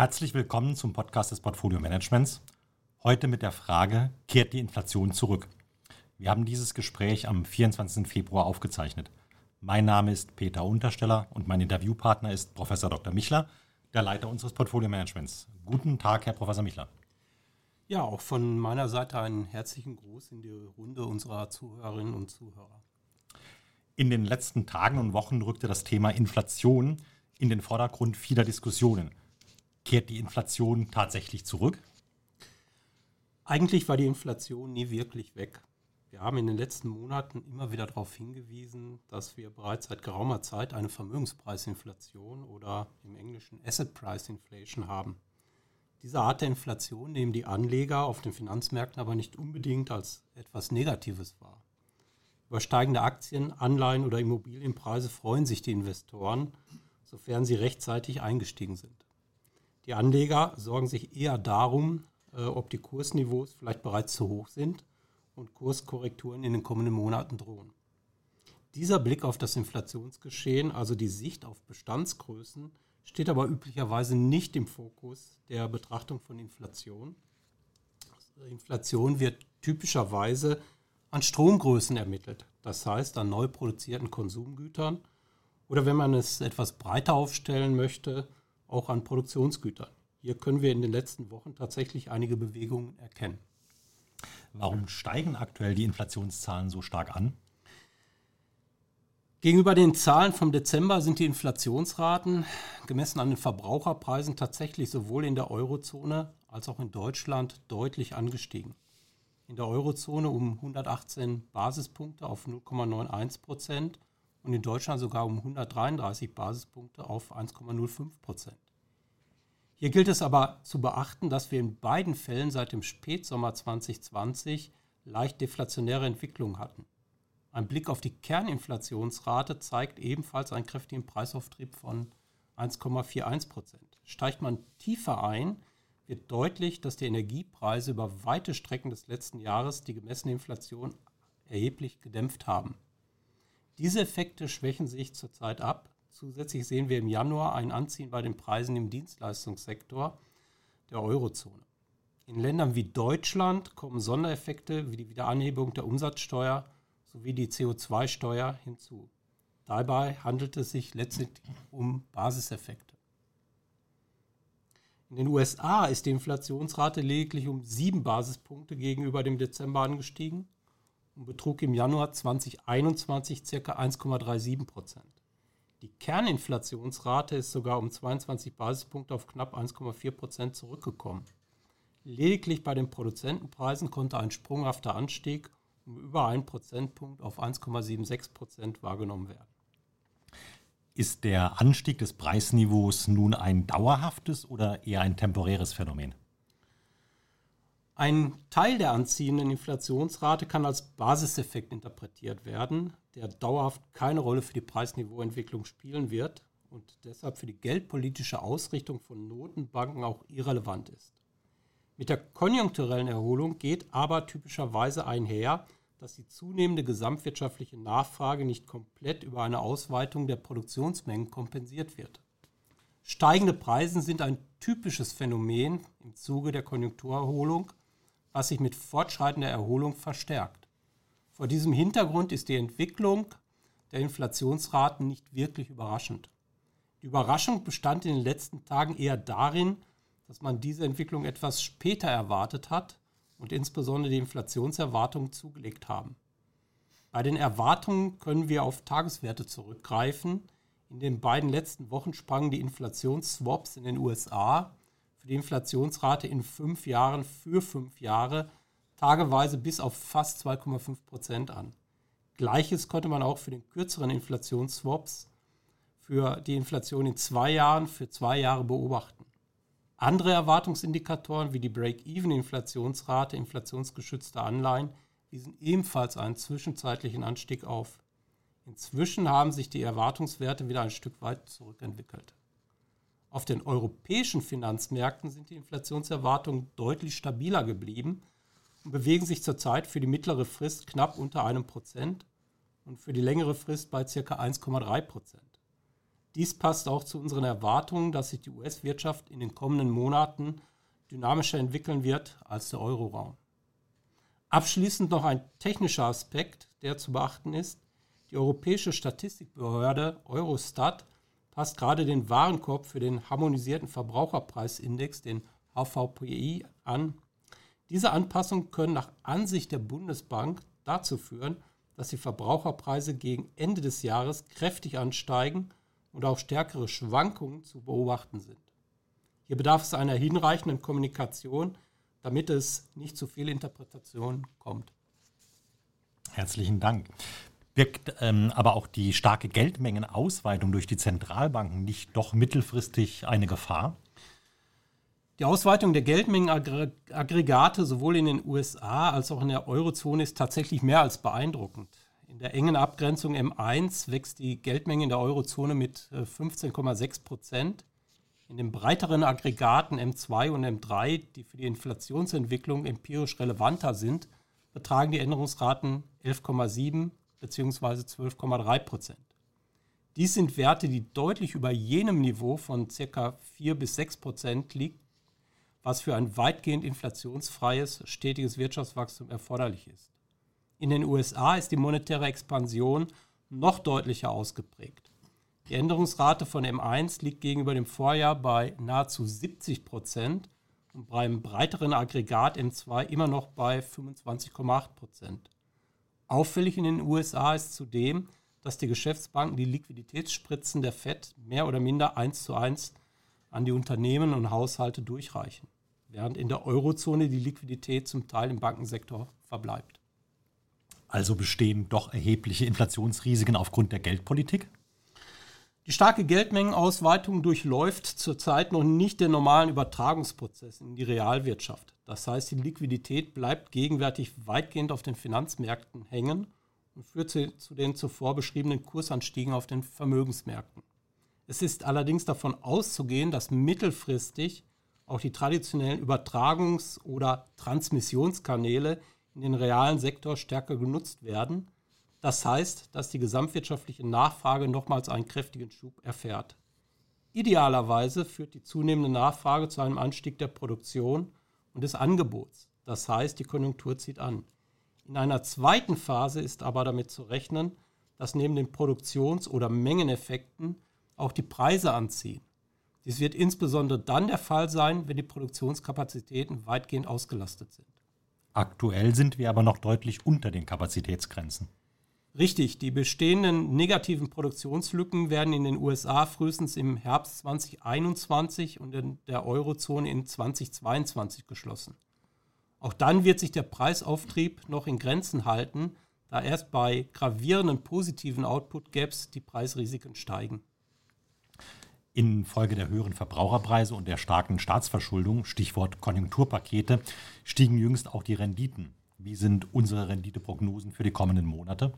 Herzlich willkommen zum Podcast des Portfolio Managements. Heute mit der Frage, kehrt die Inflation zurück? Wir haben dieses Gespräch am 24. Februar aufgezeichnet. Mein Name ist Peter Untersteller und mein Interviewpartner ist Professor Dr. Michler, der Leiter unseres Portfolio Managements. Guten Tag, Herr Professor Michler. Ja, auch von meiner Seite einen herzlichen Gruß in die Runde unserer Zuhörerinnen und Zuhörer. In den letzten Tagen und Wochen rückte das Thema Inflation in den Vordergrund vieler Diskussionen. Kehrt die Inflation tatsächlich zurück? Eigentlich war die Inflation nie wirklich weg. Wir haben in den letzten Monaten immer wieder darauf hingewiesen, dass wir bereits seit geraumer Zeit eine Vermögenspreisinflation oder im Englischen Asset Price Inflation haben. Diese Art der Inflation nehmen die Anleger auf den Finanzmärkten aber nicht unbedingt als etwas Negatives wahr. Über steigende Aktien, Anleihen oder Immobilienpreise freuen sich die Investoren, sofern sie rechtzeitig eingestiegen sind. Die Anleger sorgen sich eher darum, äh, ob die Kursniveaus vielleicht bereits zu hoch sind und Kurskorrekturen in den kommenden Monaten drohen. Dieser Blick auf das Inflationsgeschehen, also die Sicht auf Bestandsgrößen, steht aber üblicherweise nicht im Fokus der Betrachtung von Inflation. Inflation wird typischerweise an Stromgrößen ermittelt, das heißt an neu produzierten Konsumgütern oder wenn man es etwas breiter aufstellen möchte, auch an Produktionsgütern. Hier können wir in den letzten Wochen tatsächlich einige Bewegungen erkennen. Warum steigen aktuell die Inflationszahlen so stark an? Gegenüber den Zahlen vom Dezember sind die Inflationsraten gemessen an den Verbraucherpreisen tatsächlich sowohl in der Eurozone als auch in Deutschland deutlich angestiegen. In der Eurozone um 118 Basispunkte auf 0,91 Prozent und in Deutschland sogar um 133 Basispunkte auf 1,05 Prozent. Hier gilt es aber zu beachten, dass wir in beiden Fällen seit dem Spätsommer 2020 leicht deflationäre Entwicklungen hatten. Ein Blick auf die Kerninflationsrate zeigt ebenfalls einen kräftigen Preisauftrieb von 1,41 Prozent. Steigt man tiefer ein, wird deutlich, dass die Energiepreise über weite Strecken des letzten Jahres die gemessene Inflation erheblich gedämpft haben. Diese Effekte schwächen sich zurzeit ab. Zusätzlich sehen wir im Januar ein Anziehen bei den Preisen im Dienstleistungssektor der Eurozone. In Ländern wie Deutschland kommen Sondereffekte wie die Wiederanhebung der Umsatzsteuer sowie die CO2-Steuer hinzu. Dabei handelt es sich letztlich um Basiseffekte. In den USA ist die Inflationsrate lediglich um sieben Basispunkte gegenüber dem Dezember angestiegen und betrug im Januar 2021 ca. 1,37 Prozent. Die Kerninflationsrate ist sogar um 22 Basispunkte auf knapp 1,4 Prozent zurückgekommen. Lediglich bei den Produzentenpreisen konnte ein sprunghafter Anstieg um über einen Prozentpunkt auf 1,76 Prozent wahrgenommen werden. Ist der Anstieg des Preisniveaus nun ein dauerhaftes oder eher ein temporäres Phänomen? Ein Teil der anziehenden Inflationsrate kann als Basiseffekt interpretiert werden, der dauerhaft keine Rolle für die Preisniveauentwicklung spielen wird und deshalb für die geldpolitische Ausrichtung von Notenbanken auch irrelevant ist. Mit der konjunkturellen Erholung geht aber typischerweise einher, dass die zunehmende gesamtwirtschaftliche Nachfrage nicht komplett über eine Ausweitung der Produktionsmengen kompensiert wird. Steigende Preise sind ein typisches Phänomen im Zuge der Konjunkturerholung was sich mit fortschreitender Erholung verstärkt. Vor diesem Hintergrund ist die Entwicklung der Inflationsraten nicht wirklich überraschend. Die Überraschung bestand in den letzten Tagen eher darin, dass man diese Entwicklung etwas später erwartet hat und insbesondere die Inflationserwartungen zugelegt haben. Bei den Erwartungen können wir auf Tageswerte zurückgreifen. In den beiden letzten Wochen sprangen die Inflationsswaps in den USA für die Inflationsrate in fünf Jahren für fünf Jahre tageweise bis auf fast 2,5 Prozent an. Gleiches konnte man auch für den kürzeren Inflationsswaps für die Inflation in zwei Jahren für zwei Jahre beobachten. Andere Erwartungsindikatoren wie die Break-Even-Inflationsrate inflationsgeschützter Anleihen wiesen ebenfalls einen zwischenzeitlichen Anstieg auf. Inzwischen haben sich die Erwartungswerte wieder ein Stück weit zurückentwickelt. Auf den europäischen Finanzmärkten sind die Inflationserwartungen deutlich stabiler geblieben und bewegen sich zurzeit für die mittlere Frist knapp unter einem Prozent und für die längere Frist bei ca. 1,3 Prozent. Dies passt auch zu unseren Erwartungen, dass sich die US-Wirtschaft in den kommenden Monaten dynamischer entwickeln wird als der Euroraum. Abschließend noch ein technischer Aspekt, der zu beachten ist. Die Europäische Statistikbehörde Eurostat passt gerade den Warenkorb für den harmonisierten Verbraucherpreisindex, den HVPI, an. Diese Anpassungen können nach Ansicht der Bundesbank dazu führen, dass die Verbraucherpreise gegen Ende des Jahres kräftig ansteigen und auch stärkere Schwankungen zu beobachten sind. Hier bedarf es einer hinreichenden Kommunikation, damit es nicht zu viel Interpretation kommt. Herzlichen Dank. Birgt ähm, aber auch die starke Geldmengenausweitung durch die Zentralbanken nicht doch mittelfristig eine Gefahr? Die Ausweitung der Geldmengenaggregate sowohl in den USA als auch in der Eurozone ist tatsächlich mehr als beeindruckend. In der engen Abgrenzung M1 wächst die Geldmenge in der Eurozone mit 15,6 äh, Prozent. In den breiteren Aggregaten M2 und M3, die für die Inflationsentwicklung empirisch relevanter sind, betragen die Änderungsraten 11,7 bzw. 12,3 Prozent. Dies sind Werte, die deutlich über jenem Niveau von ca. 4 bis 6 Prozent liegt, was für ein weitgehend inflationsfreies, stetiges Wirtschaftswachstum erforderlich ist. In den USA ist die monetäre Expansion noch deutlicher ausgeprägt. Die Änderungsrate von M1 liegt gegenüber dem Vorjahr bei nahezu 70 Prozent und beim breiteren Aggregat M2 immer noch bei 25,8 Prozent. Auffällig in den USA ist zudem, dass die Geschäftsbanken die Liquiditätsspritzen der FED mehr oder minder eins zu eins an die Unternehmen und Haushalte durchreichen, während in der Eurozone die Liquidität zum Teil im Bankensektor verbleibt. Also bestehen doch erhebliche Inflationsrisiken aufgrund der Geldpolitik? Die starke Geldmengenausweitung durchläuft zurzeit noch nicht den normalen Übertragungsprozess in die Realwirtschaft. Das heißt, die Liquidität bleibt gegenwärtig weitgehend auf den Finanzmärkten hängen und führt zu den zuvor beschriebenen Kursanstiegen auf den Vermögensmärkten. Es ist allerdings davon auszugehen, dass mittelfristig auch die traditionellen Übertragungs- oder Transmissionskanäle in den realen Sektor stärker genutzt werden. Das heißt, dass die gesamtwirtschaftliche Nachfrage nochmals einen kräftigen Schub erfährt. Idealerweise führt die zunehmende Nachfrage zu einem Anstieg der Produktion und des Angebots. Das heißt, die Konjunktur zieht an. In einer zweiten Phase ist aber damit zu rechnen, dass neben den Produktions- oder Mengeneffekten auch die Preise anziehen. Dies wird insbesondere dann der Fall sein, wenn die Produktionskapazitäten weitgehend ausgelastet sind. Aktuell sind wir aber noch deutlich unter den Kapazitätsgrenzen. Richtig, die bestehenden negativen Produktionslücken werden in den USA frühestens im Herbst 2021 und in der Eurozone in 2022 geschlossen. Auch dann wird sich der Preisauftrieb noch in Grenzen halten, da erst bei gravierenden positiven Output-Gaps die Preisrisiken steigen. Infolge der höheren Verbraucherpreise und der starken Staatsverschuldung, Stichwort Konjunkturpakete, stiegen jüngst auch die Renditen. Wie sind unsere Renditeprognosen für die kommenden Monate?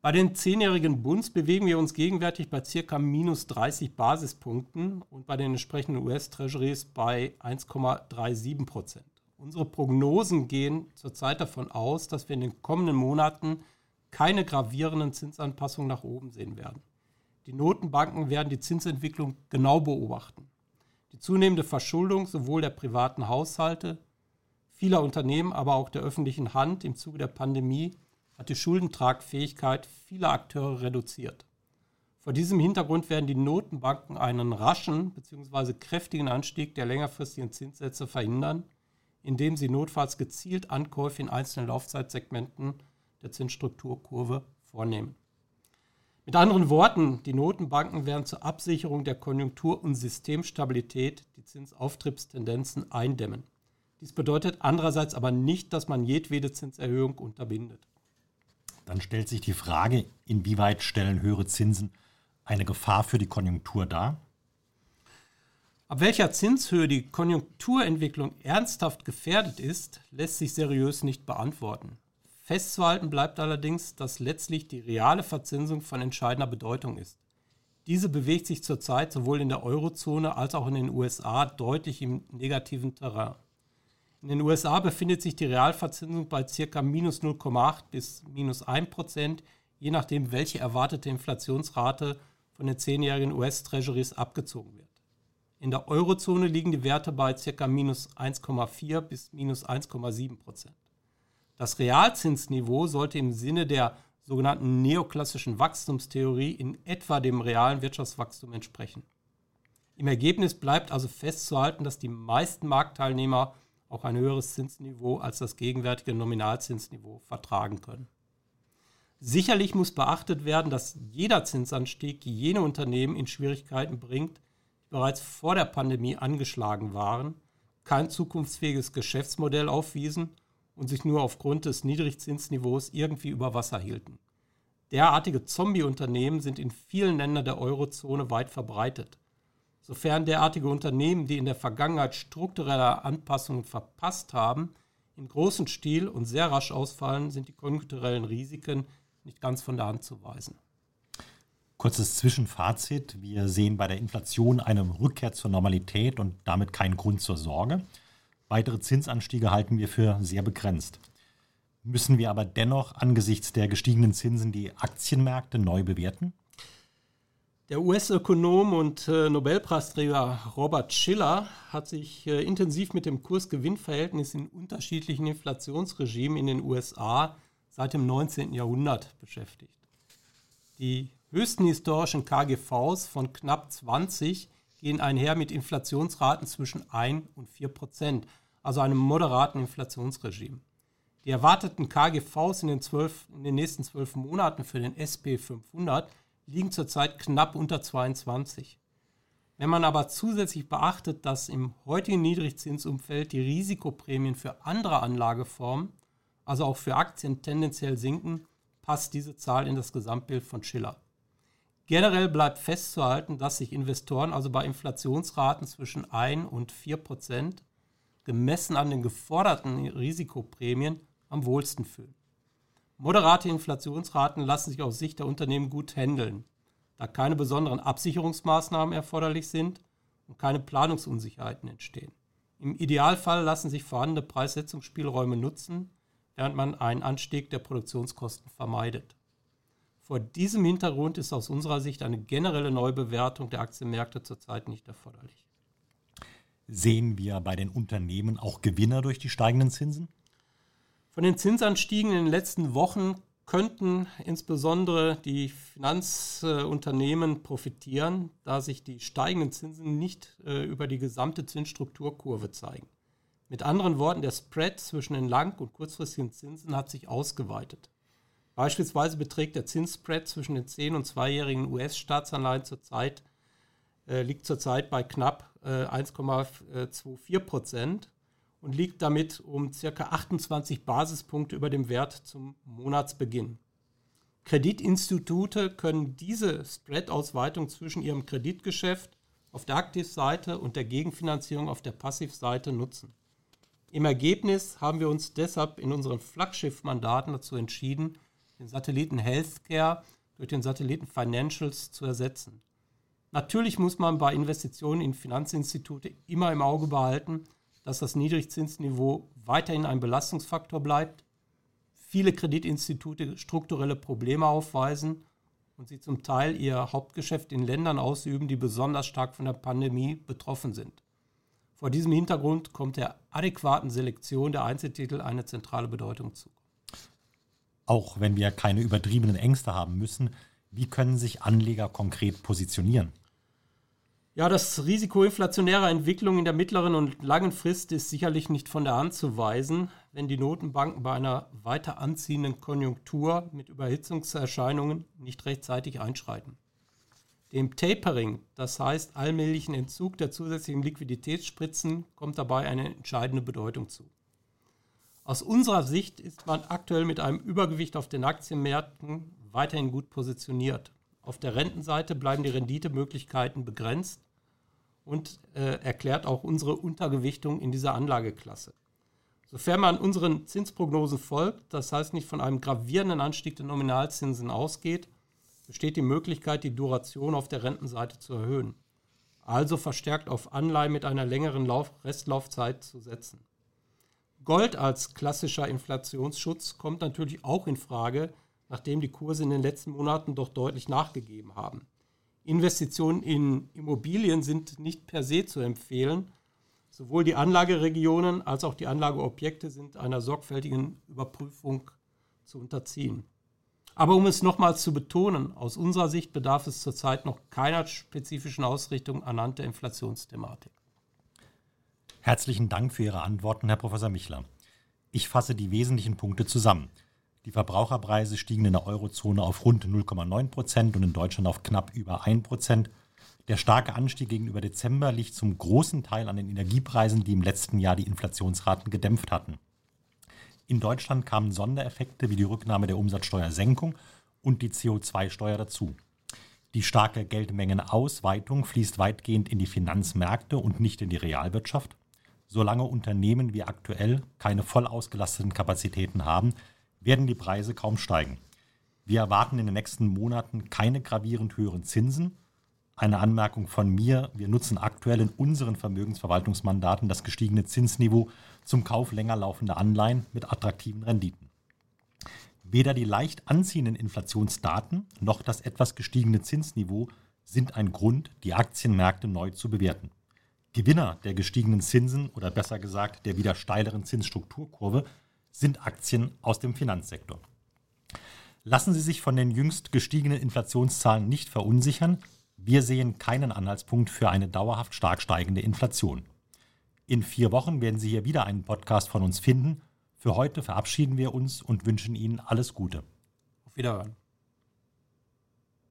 Bei den zehnjährigen Bunds bewegen wir uns gegenwärtig bei ca. minus 30 Basispunkten und bei den entsprechenden US-Treasuries bei 1,37 Prozent. Unsere Prognosen gehen zurzeit davon aus, dass wir in den kommenden Monaten keine gravierenden Zinsanpassungen nach oben sehen werden. Die Notenbanken werden die Zinsentwicklung genau beobachten. Die zunehmende Verschuldung sowohl der privaten Haushalte, vieler Unternehmen, aber auch der öffentlichen Hand im Zuge der Pandemie hat die Schuldentragfähigkeit vieler Akteure reduziert. Vor diesem Hintergrund werden die Notenbanken einen raschen bzw. kräftigen Anstieg der längerfristigen Zinssätze verhindern, indem sie notfalls gezielt Ankäufe in einzelnen Laufzeitsegmenten der Zinsstrukturkurve vornehmen. Mit anderen Worten, die Notenbanken werden zur Absicherung der Konjunktur- und Systemstabilität die Zinsauftriebstendenzen eindämmen. Dies bedeutet andererseits aber nicht, dass man jedwede Zinserhöhung unterbindet. Dann stellt sich die Frage, inwieweit stellen höhere Zinsen eine Gefahr für die Konjunktur dar? Ab welcher Zinshöhe die Konjunkturentwicklung ernsthaft gefährdet ist, lässt sich seriös nicht beantworten. Festzuhalten bleibt allerdings, dass letztlich die reale Verzinsung von entscheidender Bedeutung ist. Diese bewegt sich zurzeit sowohl in der Eurozone als auch in den USA deutlich im negativen Terrain. In den USA befindet sich die Realverzinsung bei ca. minus 0,8 bis minus 1 Prozent, je nachdem, welche erwartete Inflationsrate von den zehnjährigen US-Treasuries abgezogen wird. In der Eurozone liegen die Werte bei ca. minus 1,4 bis minus 1,7 Prozent. Das Realzinsniveau sollte im Sinne der sogenannten neoklassischen Wachstumstheorie in etwa dem realen Wirtschaftswachstum entsprechen. Im Ergebnis bleibt also festzuhalten, dass die meisten Marktteilnehmer auch ein höheres Zinsniveau als das gegenwärtige Nominalzinsniveau vertragen können. Sicherlich muss beachtet werden, dass jeder Zinsanstieg jene Unternehmen in Schwierigkeiten bringt, die bereits vor der Pandemie angeschlagen waren, kein zukunftsfähiges Geschäftsmodell aufwiesen und sich nur aufgrund des Niedrigzinsniveaus irgendwie über Wasser hielten. Derartige Zombie-Unternehmen sind in vielen Ländern der Eurozone weit verbreitet. Sofern derartige Unternehmen, die in der Vergangenheit strukturelle Anpassungen verpasst haben, im großen Stil und sehr rasch ausfallen, sind die konjunkturellen Risiken nicht ganz von der Hand zu weisen. Kurzes Zwischenfazit. Wir sehen bei der Inflation eine Rückkehr zur Normalität und damit keinen Grund zur Sorge. Weitere Zinsanstiege halten wir für sehr begrenzt. Müssen wir aber dennoch angesichts der gestiegenen Zinsen die Aktienmärkte neu bewerten? Der US-Ökonom und äh, Nobelpreisträger Robert Schiller hat sich äh, intensiv mit dem Kurs-Gewinn-Verhältnis in unterschiedlichen Inflationsregimen in den USA seit dem 19. Jahrhundert beschäftigt. Die höchsten historischen KGVs von knapp 20 gehen einher mit Inflationsraten zwischen 1 und 4 Prozent, also einem moderaten Inflationsregime. Die erwarteten KGVs in den, 12, in den nächsten zwölf Monaten für den SP 500 liegen zurzeit knapp unter 22. Wenn man aber zusätzlich beachtet, dass im heutigen Niedrigzinsumfeld die Risikoprämien für andere Anlageformen, also auch für Aktien, tendenziell sinken, passt diese Zahl in das Gesamtbild von Schiller. Generell bleibt festzuhalten, dass sich Investoren also bei Inflationsraten zwischen 1 und 4 Prozent gemessen an den geforderten Risikoprämien am wohlsten fühlen. Moderate Inflationsraten lassen sich aus Sicht der Unternehmen gut handeln, da keine besonderen Absicherungsmaßnahmen erforderlich sind und keine Planungsunsicherheiten entstehen. Im Idealfall lassen sich vorhandene Preissetzungsspielräume nutzen, während man einen Anstieg der Produktionskosten vermeidet. Vor diesem Hintergrund ist aus unserer Sicht eine generelle Neubewertung der Aktienmärkte zurzeit nicht erforderlich. Sehen wir bei den Unternehmen auch Gewinner durch die steigenden Zinsen? Von den Zinsanstiegen in den letzten Wochen könnten insbesondere die Finanzunternehmen profitieren, da sich die steigenden Zinsen nicht äh, über die gesamte Zinsstrukturkurve zeigen. Mit anderen Worten, der Spread zwischen den lang- und kurzfristigen Zinsen hat sich ausgeweitet. Beispielsweise beträgt der Zinsspread zwischen den 10- und 2-jährigen US-Staatsanleihen zurzeit äh, liegt zurzeit bei knapp äh, 1,24 Prozent und liegt damit um ca. 28 Basispunkte über dem Wert zum Monatsbeginn. Kreditinstitute können diese Spread-Ausweitung zwischen ihrem Kreditgeschäft auf der Aktivseite und der Gegenfinanzierung auf der Passivseite nutzen. Im Ergebnis haben wir uns deshalb in unseren Flaggschiff-Mandaten dazu entschieden, den Satelliten Healthcare durch den Satelliten Financials zu ersetzen. Natürlich muss man bei Investitionen in Finanzinstitute immer im Auge behalten, dass das Niedrigzinsniveau weiterhin ein Belastungsfaktor bleibt, viele Kreditinstitute strukturelle Probleme aufweisen und sie zum Teil ihr Hauptgeschäft in Ländern ausüben, die besonders stark von der Pandemie betroffen sind. Vor diesem Hintergrund kommt der adäquaten Selektion der Einzeltitel eine zentrale Bedeutung zu. Auch wenn wir keine übertriebenen Ängste haben müssen, wie können sich Anleger konkret positionieren? Ja, das Risiko inflationärer Entwicklung in der mittleren und langen Frist ist sicherlich nicht von der Hand zu weisen, wenn die Notenbanken bei einer weiter anziehenden Konjunktur mit Überhitzungserscheinungen nicht rechtzeitig einschreiten. Dem Tapering, das heißt allmählichen Entzug der zusätzlichen Liquiditätsspritzen, kommt dabei eine entscheidende Bedeutung zu. Aus unserer Sicht ist man aktuell mit einem Übergewicht auf den Aktienmärkten weiterhin gut positioniert. Auf der Rentenseite bleiben die Renditemöglichkeiten begrenzt und äh, erklärt auch unsere Untergewichtung in dieser Anlageklasse. Sofern man unseren Zinsprognosen folgt, das heißt nicht von einem gravierenden Anstieg der Nominalzinsen ausgeht, besteht die Möglichkeit, die Duration auf der Rentenseite zu erhöhen. Also verstärkt auf Anleihen mit einer längeren Lauf Restlaufzeit zu setzen. Gold als klassischer Inflationsschutz kommt natürlich auch in Frage, nachdem die Kurse in den letzten Monaten doch deutlich nachgegeben haben. Investitionen in Immobilien sind nicht per se zu empfehlen. Sowohl die Anlageregionen als auch die Anlageobjekte sind einer sorgfältigen Überprüfung zu unterziehen. Aber um es nochmals zu betonen, aus unserer Sicht bedarf es zurzeit noch keiner spezifischen Ausrichtung anhand der Inflationsthematik. Herzlichen Dank für Ihre Antworten, Herr Professor Michler. Ich fasse die wesentlichen Punkte zusammen. Die Verbraucherpreise stiegen in der Eurozone auf rund 0,9 Prozent und in Deutschland auf knapp über 1 Prozent. Der starke Anstieg gegenüber Dezember liegt zum großen Teil an den Energiepreisen, die im letzten Jahr die Inflationsraten gedämpft hatten. In Deutschland kamen Sondereffekte wie die Rücknahme der Umsatzsteuersenkung und die CO2-Steuer dazu. Die starke Geldmengenausweitung fließt weitgehend in die Finanzmärkte und nicht in die Realwirtschaft. Solange Unternehmen wie aktuell keine voll ausgelasteten Kapazitäten haben, werden die Preise kaum steigen. Wir erwarten in den nächsten Monaten keine gravierend höheren Zinsen. Eine Anmerkung von mir, wir nutzen aktuell in unseren Vermögensverwaltungsmandaten das gestiegene Zinsniveau zum Kauf länger laufender Anleihen mit attraktiven Renditen. Weder die leicht anziehenden Inflationsdaten noch das etwas gestiegene Zinsniveau sind ein Grund, die Aktienmärkte neu zu bewerten. Gewinner der gestiegenen Zinsen oder besser gesagt der wieder steileren Zinsstrukturkurve sind Aktien aus dem Finanzsektor. Lassen Sie sich von den jüngst gestiegenen Inflationszahlen nicht verunsichern. Wir sehen keinen Anhaltspunkt für eine dauerhaft stark steigende Inflation. In vier Wochen werden Sie hier wieder einen Podcast von uns finden. Für heute verabschieden wir uns und wünschen Ihnen alles Gute. Auf Wiederhören.